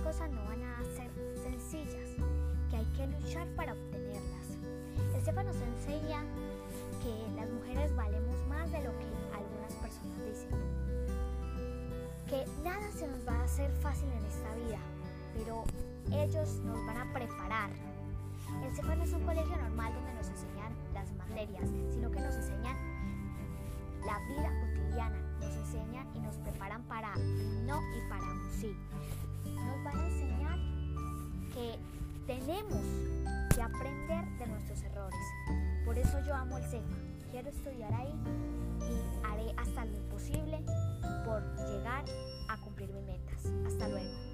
cosas no van a ser sencillas, que hay que luchar para obtenerlas. Estefa nos enseña que las mujeres valemos más de lo que algunas personas dicen. Que nada se nos va a hacer fácil en esta vida, pero ellos nos van a preparar. El CEFA no es un colegio normal donde nos enseñan las materias, sino que nos enseñan la vida cotidiana, nos enseñan y nos preparan para no y para un sí. Tenemos que aprender de nuestros errores. Por eso yo amo el CEFA. Quiero estudiar ahí y haré hasta lo imposible por llegar a cumplir mis metas. Hasta luego.